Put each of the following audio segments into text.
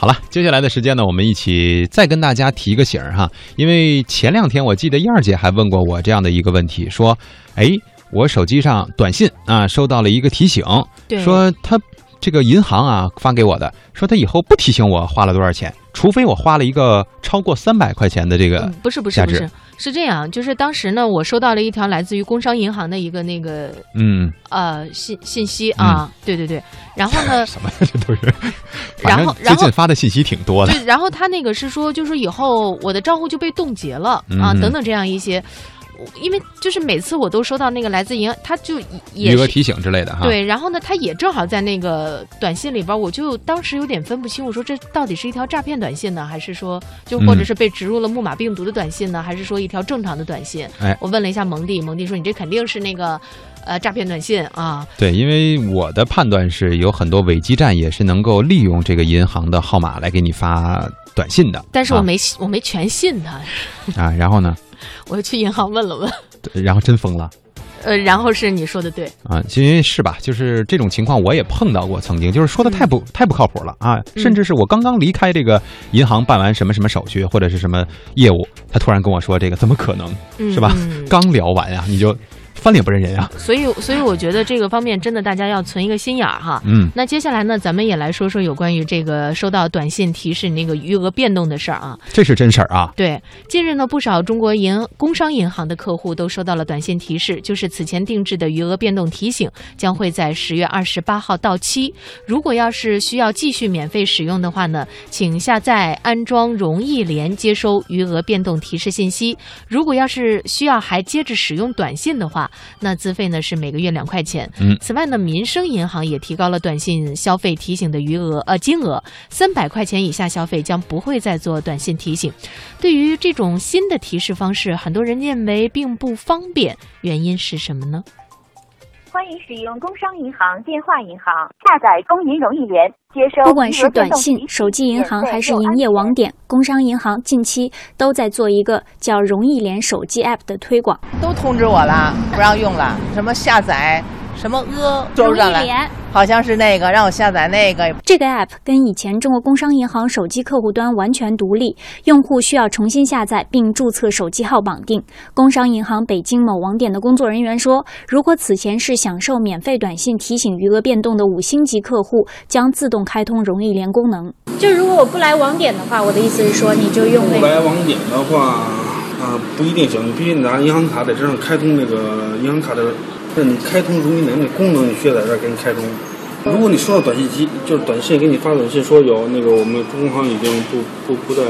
好了，接下来的时间呢，我们一起再跟大家提个醒儿哈，因为前两天我记得燕儿姐还问过我这样的一个问题，说，哎，我手机上短信啊收到了一个提醒，说他这个银行啊发给我的，说他以后不提醒我花了多少钱，除非我花了一个超过三百块钱的这个嗯，不是不是价值。不是，是这样，就是当时呢，我收到了一条来自于工商银行的一个那个嗯，呃信信息啊，对对对，然后呢，什么这都是，然后然后近发的信息挺多的，对，然后他那个是说，就是以后我的账户就被冻结了啊，嗯等等这样一些，我因为就是每次我都收到那个来自银行，他就也。余额提醒之类的哈。，对，然后呢，他也正好在那个短信里边，我就当时有点分不清，我说这到底是一条诈骗短信呢，还是说就或者嗯是被植入了木马病毒的短信呢，还是说一条正常的短信？哎我问了一下蒙蒂，蒙蒂说你这肯定是那个呃诈骗短信啊，对，因为我的判断是有很多伪基站也是能够利用这个银行的号码来给你发短信的，啊但是我没、我没全信他，啊，然后呢，我又去银行问了问，对然后真疯了呃，然后是你说的对，啊，因为是吧？就是这种情况我也碰到过，曾经就是说的太不、太不靠谱了啊，嗯甚至是我刚刚离开这个银行办完什么什么手续或者是什么业务，他突然跟我说这个怎么可能嗯、是吧？嗯刚聊完呀，你就翻脸不认人呀，所以，所以我觉得这个方面真的大家要存一个心眼儿哈。嗯。那接下来呢，咱们也来说说有关于这个收到短信提示那个余额变动的事儿啊。这是真事儿啊！对，近日呢，不少中国银工商银行的客户都收到了短信提示，就是此前定制的余额变动提醒将会在十月二十八号到期。如果要是需要继续免费使用的话呢，请下载安装容易联接收余额变动提示信息。如果要是需要还接着使用短信的话，那资费呢是每个月两块钱。嗯此外呢，民生银行也提高了短信消费提醒的余额呃金额，三百块钱以下消费将不会再做短信提醒。对于这种新的提示方式，很多人认为并不方便，原因是什么呢？欢迎使用工商银行电话银行，下载工银容易联，接收不管是短信、手机银行还是营业网点，工商银行近期都在做一个叫“容易联”手机 App 的推广。都通知我了，不让用了，什么下载，什么呃，说上来，联好像是那个让我下载那个，这个 App 跟以前中国工商银行手机客户端完全独立，用户需要重新下载并注册手机号绑定。工商银行北京某网点的工作人员说，如果此前是享受免费短信提醒余额变动的五星级客户，将自动开通容易联功能。就如果我不来网点的话，我的意思是说，你就用不来网点的话，啊、不一定行，你必须拿银行卡在这上开通那个银行卡的，那你开通如意门那功能，你需要在这儿给你开通。如果你收到短信机，就是短信给你发短信说有那个我们中行已经不不不再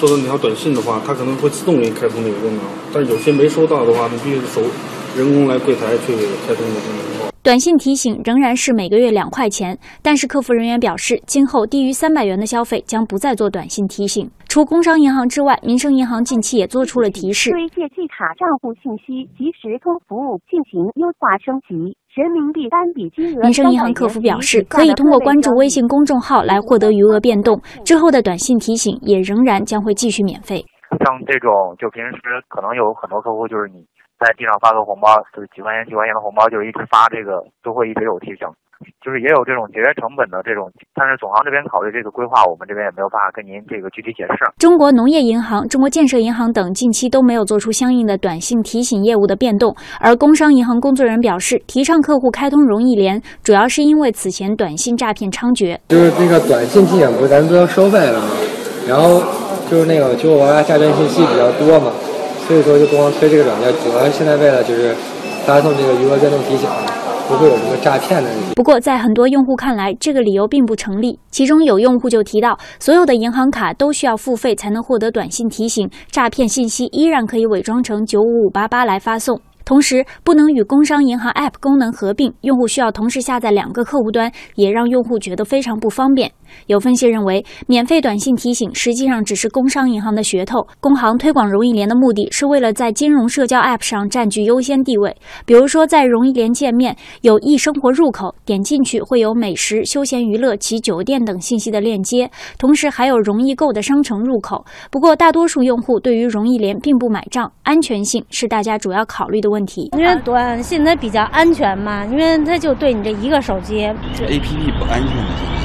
收到那条短信的话，它可能会自动给你开通那个功能。但是有些没收到的话，你必须手人工来柜台去开通那个功能。短信提醒仍然是每个月两块钱，但是客服人员表示，今后低于三百元的消费将不再做短信提醒。除工商银行之外，民生银行近期也做出了提示，对借记卡账户信息及时通服务进行优化升级。人民币单笔金额。民生银行客服表示，可以通过关注微信公众号来获得余额变动，之后的短信提醒也仍然将会继续免费。像这种，就平时可能有很多客户，就是你在地上发个红包，就是几块钱、几块钱的红包，就是一直发这个，都会一直有提醒。就是也有这种节约成本的这种，但是总行这边考虑这个规划，我们这边也没有办法跟您这个具体解释。中国农业银行、中国建设银行等近期都没有做出相应的短信提醒业务的变动，而工商银行工作人员表示，提倡客户开通容易联，主要是因为此前短信诈骗猖獗。就是那个短信提醒不是咱都要收费了吗？然后就是那个九九八八诈骗信息比较多嘛，所以说就光推这个软件，主要现在为了就是发送这个余额变动提醒，不会有什么诈骗的问题。不过，在很多用户看来，这个理由并不成立。其中有用户就提到，所有的银行卡都需要付费才能获得短信提醒，诈骗信息依然可以伪装成九五五八八来发送。同时，不能与工商银行 App 功能合并，用户需要同时下载两个客户端，也让用户觉得非常不方便。有分析认为，免费短信提醒实际上只是工商银行的噱头。工行推广容易联的目的是为了在金融社交 App 上占据优先地位。比如说，在容易联界面有易生活入口，点进去会有美食、休闲娱乐及酒店等信息的链接，同时还有容易购的商城入口。不过，大多数用户对于容易联并不买账，安全性是大家主要考虑的问题。因为短信它比较安全嘛，因为它就对你这一个手机。A P P 不安全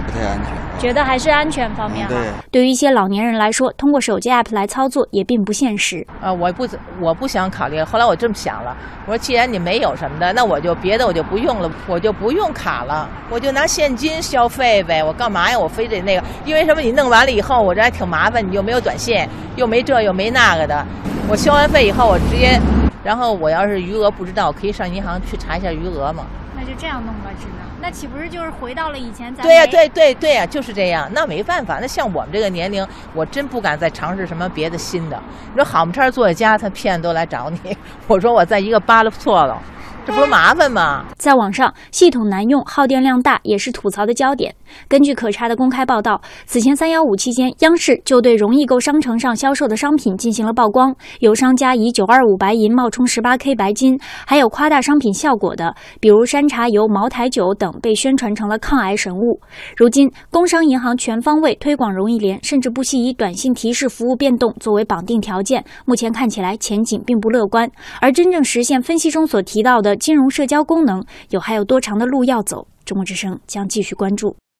还不太安全。觉得还是安全方面对。对于一些老年人来说，通过手机 app 来操作也并不现实。啊，我不我不想考虑。后来我这么想了，我说既然你没有什么的，那我就别的我就不用了，我就不用卡了，我就拿现金消费呗。我干嘛呀？我非得那个？因为什么？你弄完了以后，我这还挺麻烦，你又没有短信，又没这又没那个的。我消完费以后，我直接，然后我要是余额不知道，可以上银行去查一下余额嘛。那就这样弄吧，只能。那岂不是就是回到了以前？对呀，对对对呀，就是这样。那没办法，那像我们这个年龄，我真不敢再尝试什么别的新的。你说好么差坐在家，他骗都来找你。我说我在一个扒拉错了。这不是麻烦吗？在网上，系统难用、耗电量大也是吐槽的焦点。根据可查的公开报道，此前三幺五期间，央视就对容易购商城上销售的商品进行了曝光，有商家以九二五白银冒充十八 K 白金，还有夸大商品效果的，比如山茶油、茅台酒等被宣传成了抗癌神物。如今，工商银行全方位推广容易联，甚至不惜以短信提示服务变动作为绑定条件，目前看起来前景并不乐观。而真正实现分析中所提到的金融社交功能有还有多长的路要走？中国之声将继续关注。